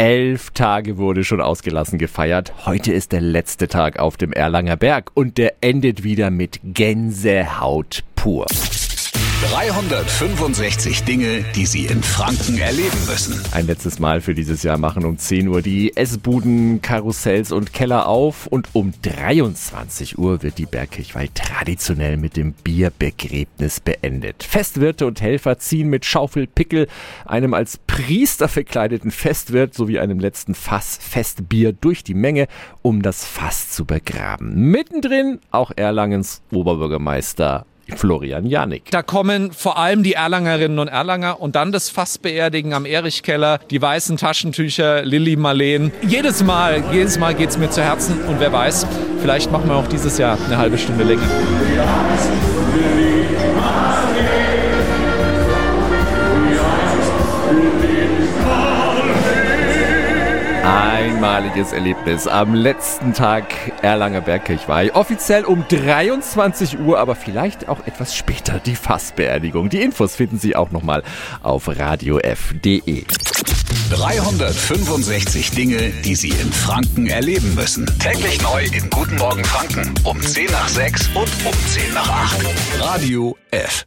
Elf Tage wurde schon ausgelassen gefeiert. Heute ist der letzte Tag auf dem Erlanger Berg und der endet wieder mit Gänsehaut pur. 365 Dinge, die Sie in Franken erleben müssen. Ein letztes Mal für dieses Jahr machen um 10 Uhr die Essbuden, Karussells und Keller auf und um 23 Uhr wird die Bergkirchweih traditionell mit dem Bierbegräbnis beendet. Festwirte und Helfer ziehen mit Schaufel, Pickel, einem als Priester verkleideten Festwirt sowie einem letzten Fass Festbier durch die Menge, um das Fass zu begraben. Mittendrin auch Erlangens Oberbürgermeister Florian Janik. Da kommen vor allem die Erlangerinnen und Erlanger und dann das Fassbeerdigen am Erichkeller, die weißen Taschentücher, Lilly Marleen. Jedes Mal, jedes Mal geht's mir zu Herzen und wer weiß, vielleicht machen wir auch dieses Jahr eine halbe Stunde länger. Einmaliges Erlebnis am letzten Tag Erlanger Bergkirchweih. Offiziell um 23 Uhr, aber vielleicht auch etwas später die Fassbeerdigung. Die Infos finden Sie auch nochmal auf radiof.de. 365 Dinge, die Sie in Franken erleben müssen. Täglich neu in Guten Morgen Franken um 10 nach 6 und um 10 nach 8. Radio F.